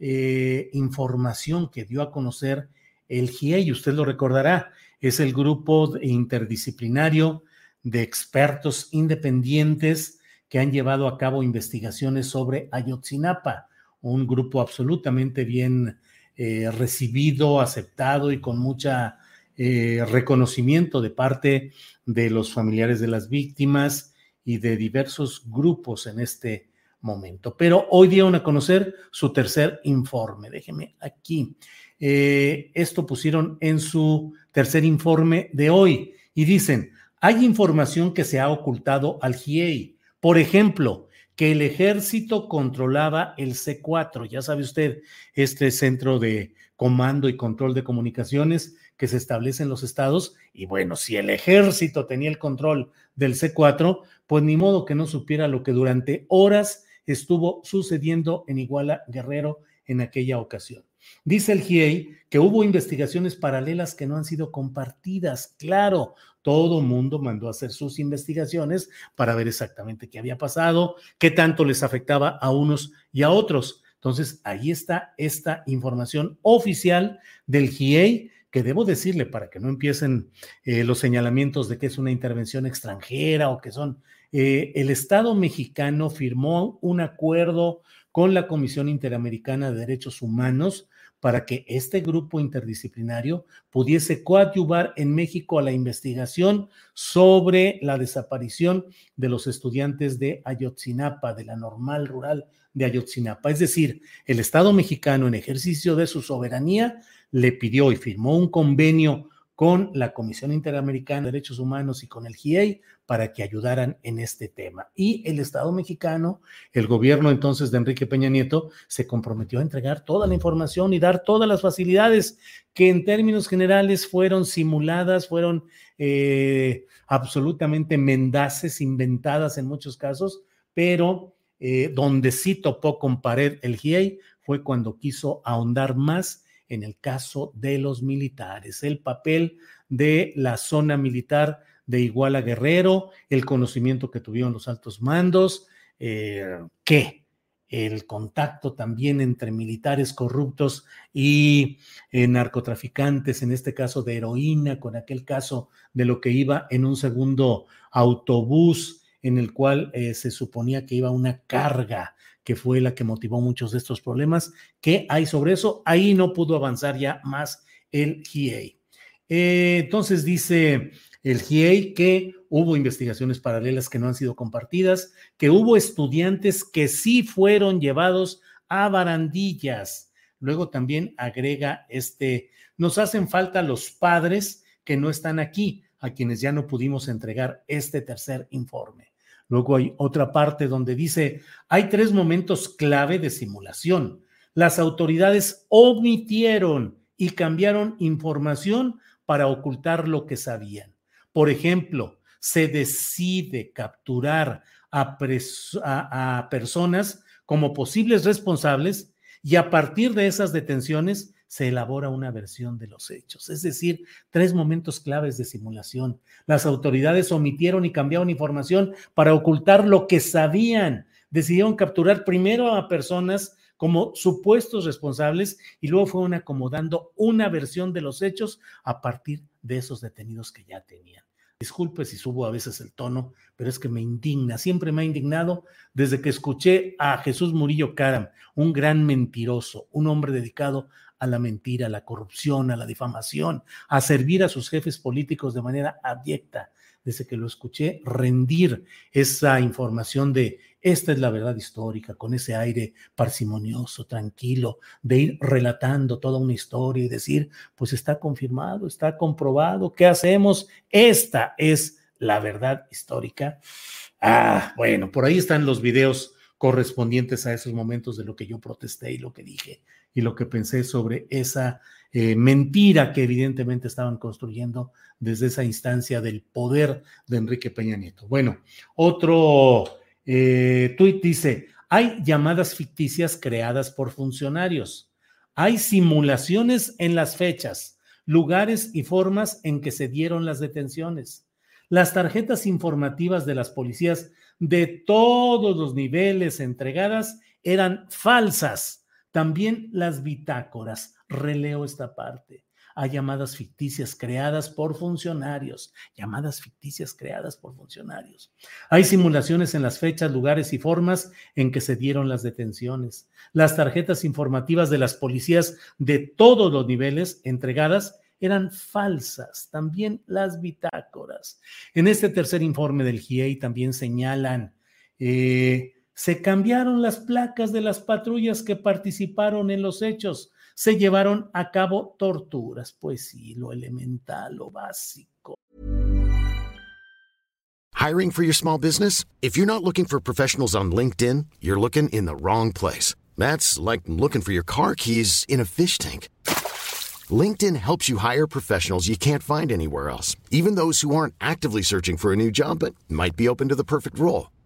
eh, información que dio a conocer el GIEI, usted lo recordará, es el grupo interdisciplinario de expertos independientes que han llevado a cabo investigaciones sobre Ayotzinapa, un grupo absolutamente bien eh, recibido, aceptado y con mucha eh, reconocimiento de parte de los familiares de las víctimas y de diversos grupos en este momento. Pero hoy dieron a conocer su tercer informe. Déjeme aquí. Eh, esto pusieron en su tercer informe de hoy y dicen, hay información que se ha ocultado al GIEI. Por ejemplo, que el ejército controlaba el C4, ya sabe usted, este centro de comando y control de comunicaciones que se establece en los estados. Y bueno, si el ejército tenía el control del C4, pues ni modo que no supiera lo que durante horas estuvo sucediendo en Iguala Guerrero en aquella ocasión. Dice el GIEI que hubo investigaciones paralelas que no han sido compartidas. Claro, todo mundo mandó a hacer sus investigaciones para ver exactamente qué había pasado, qué tanto les afectaba a unos y a otros. Entonces, ahí está esta información oficial del GIEI que debo decirle para que no empiecen eh, los señalamientos de que es una intervención extranjera o que son eh, el Estado mexicano firmó un acuerdo con la Comisión Interamericana de Derechos Humanos para que este grupo interdisciplinario pudiese coadyuvar en México a la investigación sobre la desaparición de los estudiantes de Ayotzinapa, de la normal rural de Ayotzinapa. Es decir, el Estado mexicano en ejercicio de su soberanía le pidió y firmó un convenio con la Comisión Interamericana de Derechos Humanos y con el GIEI para que ayudaran en este tema. Y el Estado mexicano, el gobierno entonces de Enrique Peña Nieto, se comprometió a entregar toda la información y dar todas las facilidades que en términos generales fueron simuladas, fueron eh, absolutamente mendaces, inventadas en muchos casos, pero eh, donde sí topó con pared el GIEI fue cuando quiso ahondar más en el caso de los militares, el papel de la zona militar de Iguala Guerrero, el conocimiento que tuvieron los altos mandos, eh, que el contacto también entre militares corruptos y eh, narcotraficantes, en este caso de heroína, con aquel caso de lo que iba en un segundo autobús en el cual eh, se suponía que iba una carga que fue la que motivó muchos de estos problemas. ¿Qué hay sobre eso? Ahí no pudo avanzar ya más el GIEI. Eh, entonces dice el GIEI que hubo investigaciones paralelas que no han sido compartidas, que hubo estudiantes que sí fueron llevados a barandillas. Luego también agrega este, nos hacen falta los padres que no están aquí, a quienes ya no pudimos entregar este tercer informe. Luego hay otra parte donde dice, hay tres momentos clave de simulación. Las autoridades omitieron y cambiaron información para ocultar lo que sabían. Por ejemplo, se decide capturar a, personas como posibles responsables y a partir de esas detenciones se elabora una versión de los hechos. Es decir, tres momentos claves de simulación. Las autoridades omitieron y cambiaron información para ocultar lo que sabían. decidieron capturar primero a personas como supuestos responsables y luego fueron acomodando una versión de los hechos a partir de esos detenidos que ya tenían. Disculpe si subo a veces el tono, pero es que me indigna, siempre me ha indignado desde que escuché a Jesús Murillo Caram, un gran mentiroso, un hombre dedicado a la mentira, a la corrupción, a la difamación, a servir a sus jefes políticos de manera abyecta. Desde que lo escuché rendir esa información de esta es la verdad histórica, con ese aire parsimonioso, tranquilo, de ir relatando toda una historia y decir, pues está confirmado, está comprobado, ¿qué hacemos? Esta es la verdad histórica. Ah, bueno, por ahí están los videos correspondientes a esos momentos de lo que yo protesté y lo que dije y lo que pensé sobre esa eh, mentira que evidentemente estaban construyendo desde esa instancia del poder de Enrique Peña Nieto. Bueno, otro eh, tuit dice, hay llamadas ficticias creadas por funcionarios, hay simulaciones en las fechas, lugares y formas en que se dieron las detenciones. Las tarjetas informativas de las policías de todos los niveles entregadas eran falsas. También las bitácoras. Releo esta parte a llamadas ficticias creadas por funcionarios, llamadas ficticias creadas por funcionarios. Hay simulaciones en las fechas, lugares y formas en que se dieron las detenciones. Las tarjetas informativas de las policías de todos los niveles entregadas eran falsas, también las bitácoras. En este tercer informe del GIEI también señalan, eh, se cambiaron las placas de las patrullas que participaron en los hechos se llevaron a cabo torturas. Pues sí, lo elemental, lo básico. Hiring for your small business? If you're not looking for professionals on LinkedIn, you're looking in the wrong place. That's like looking for your car keys in a fish tank. LinkedIn helps you hire professionals you can't find anywhere else, even those who aren't actively searching for a new job but might be open to the perfect role.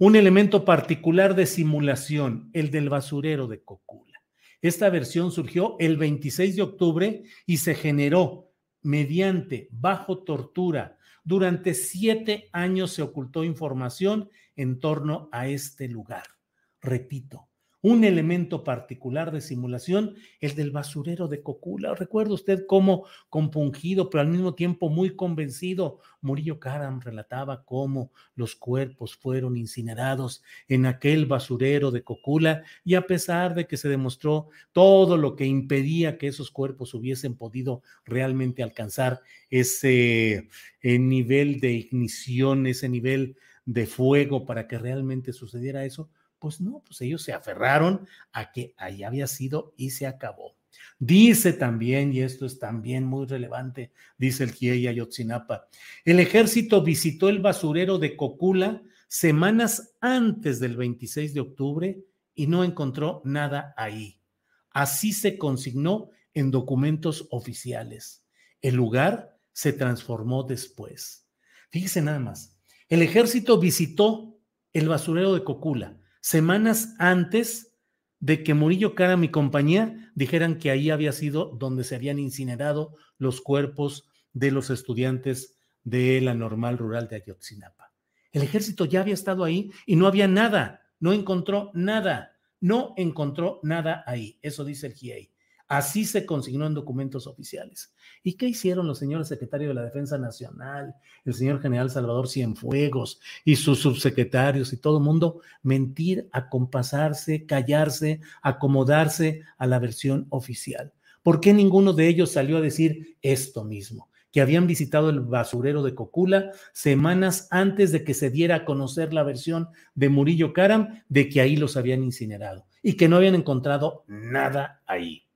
Un elemento particular de simulación, el del basurero de Cocula. Esta versión surgió el 26 de octubre y se generó mediante, bajo tortura. Durante siete años se ocultó información en torno a este lugar. Repito, un elemento particular de simulación, el del basurero de Cocula. Recuerda usted cómo compungido, pero al mismo tiempo muy convencido, Murillo Karam relataba cómo los cuerpos fueron incinerados en aquel basurero de Cocula y a pesar de que se demostró todo lo que impedía que esos cuerpos hubiesen podido realmente alcanzar ese eh, nivel de ignición, ese nivel de fuego para que realmente sucediera eso, pues no, pues ellos se aferraron a que ahí había sido y se acabó. Dice también, y esto es también muy relevante, dice el GIEI Ayotzinapa, el ejército visitó el basurero de Cocula semanas antes del 26 de octubre y no encontró nada ahí. Así se consignó en documentos oficiales. El lugar se transformó después. Fíjese nada más. El ejército visitó el basurero de Cocula semanas antes de que Murillo Cara, mi compañía, dijeran que ahí había sido donde se habían incinerado los cuerpos de los estudiantes de la normal rural de Ayotzinapa. El ejército ya había estado ahí y no había nada, no encontró nada, no encontró nada ahí. Eso dice el GIEI. Así se consignó en documentos oficiales. ¿Y qué hicieron los señores secretarios de la Defensa Nacional, el señor general Salvador Cienfuegos y sus subsecretarios y todo el mundo? Mentir, acompasarse, callarse, acomodarse a la versión oficial. ¿Por qué ninguno de ellos salió a decir esto mismo? que habían visitado el basurero de Cocula semanas antes de que se diera a conocer la versión de Murillo Karam de que ahí los habían incinerado y que no habían encontrado nada ahí.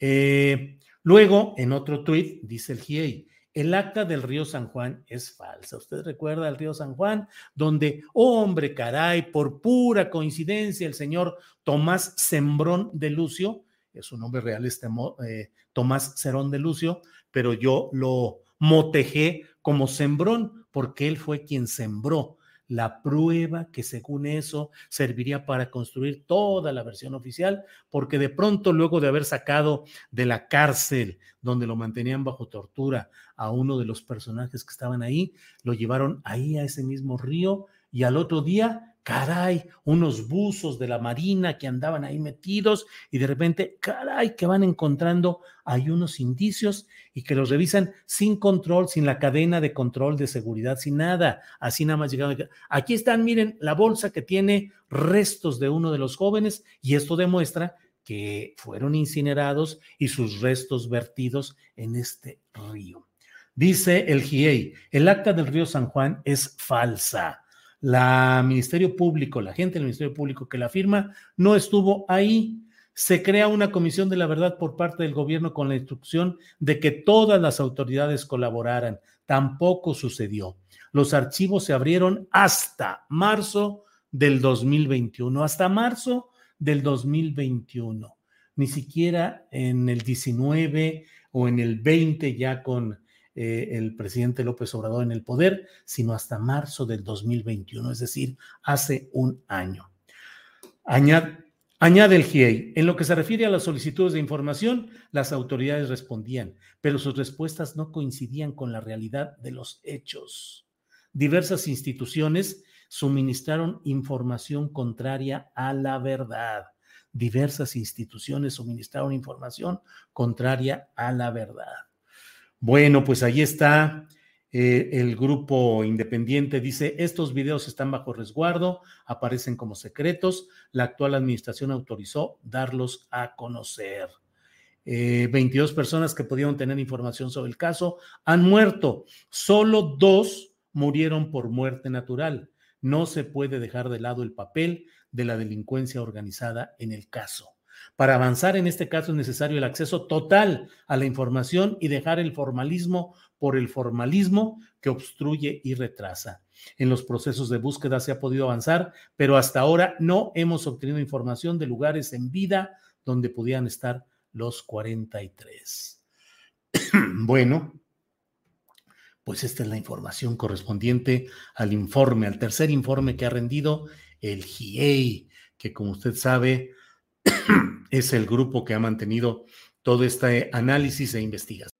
Eh, luego, en otro tuit, dice el GIEI, el acta del río San Juan es falsa. ¿Usted recuerda el río San Juan? Donde, hombre, caray, por pura coincidencia, el señor Tomás Sembrón de Lucio, es su nombre real este eh, Tomás Cerón de Lucio, pero yo lo motejé como Sembrón, porque él fue quien sembró la prueba que según eso serviría para construir toda la versión oficial, porque de pronto luego de haber sacado de la cárcel donde lo mantenían bajo tortura a uno de los personajes que estaban ahí, lo llevaron ahí a ese mismo río y al otro día caray, unos buzos de la marina que andaban ahí metidos y de repente, caray, que van encontrando hay unos indicios y que los revisan sin control, sin la cadena de control de seguridad, sin nada, así nada más llegaron. Aquí están, miren, la bolsa que tiene restos de uno de los jóvenes y esto demuestra que fueron incinerados y sus restos vertidos en este río. Dice el GIEI, el acta del río San Juan es falsa la Ministerio Público, la gente del Ministerio Público que la firma, no estuvo ahí. Se crea una comisión de la verdad por parte del gobierno con la instrucción de que todas las autoridades colaboraran. Tampoco sucedió. Los archivos se abrieron hasta marzo del 2021, hasta marzo del 2021. Ni siquiera en el 19 o en el 20 ya con eh, el presidente López Obrador en el poder, sino hasta marzo del 2021, es decir, hace un año. Añade, añade el GIEI, en lo que se refiere a las solicitudes de información, las autoridades respondían, pero sus respuestas no coincidían con la realidad de los hechos. Diversas instituciones suministraron información contraria a la verdad. Diversas instituciones suministraron información contraria a la verdad. Bueno, pues ahí está. Eh, el grupo independiente dice, estos videos están bajo resguardo, aparecen como secretos. La actual administración autorizó darlos a conocer. 22 eh, personas que pudieron tener información sobre el caso han muerto. Solo dos murieron por muerte natural. No se puede dejar de lado el papel de la delincuencia organizada en el caso. Para avanzar en este caso es necesario el acceso total a la información y dejar el formalismo por el formalismo que obstruye y retrasa. En los procesos de búsqueda se ha podido avanzar, pero hasta ahora no hemos obtenido información de lugares en vida donde pudieran estar los 43. bueno, pues esta es la información correspondiente al informe, al tercer informe que ha rendido el GIEI, que como usted sabe, es el grupo que ha mantenido todo este análisis e investigación.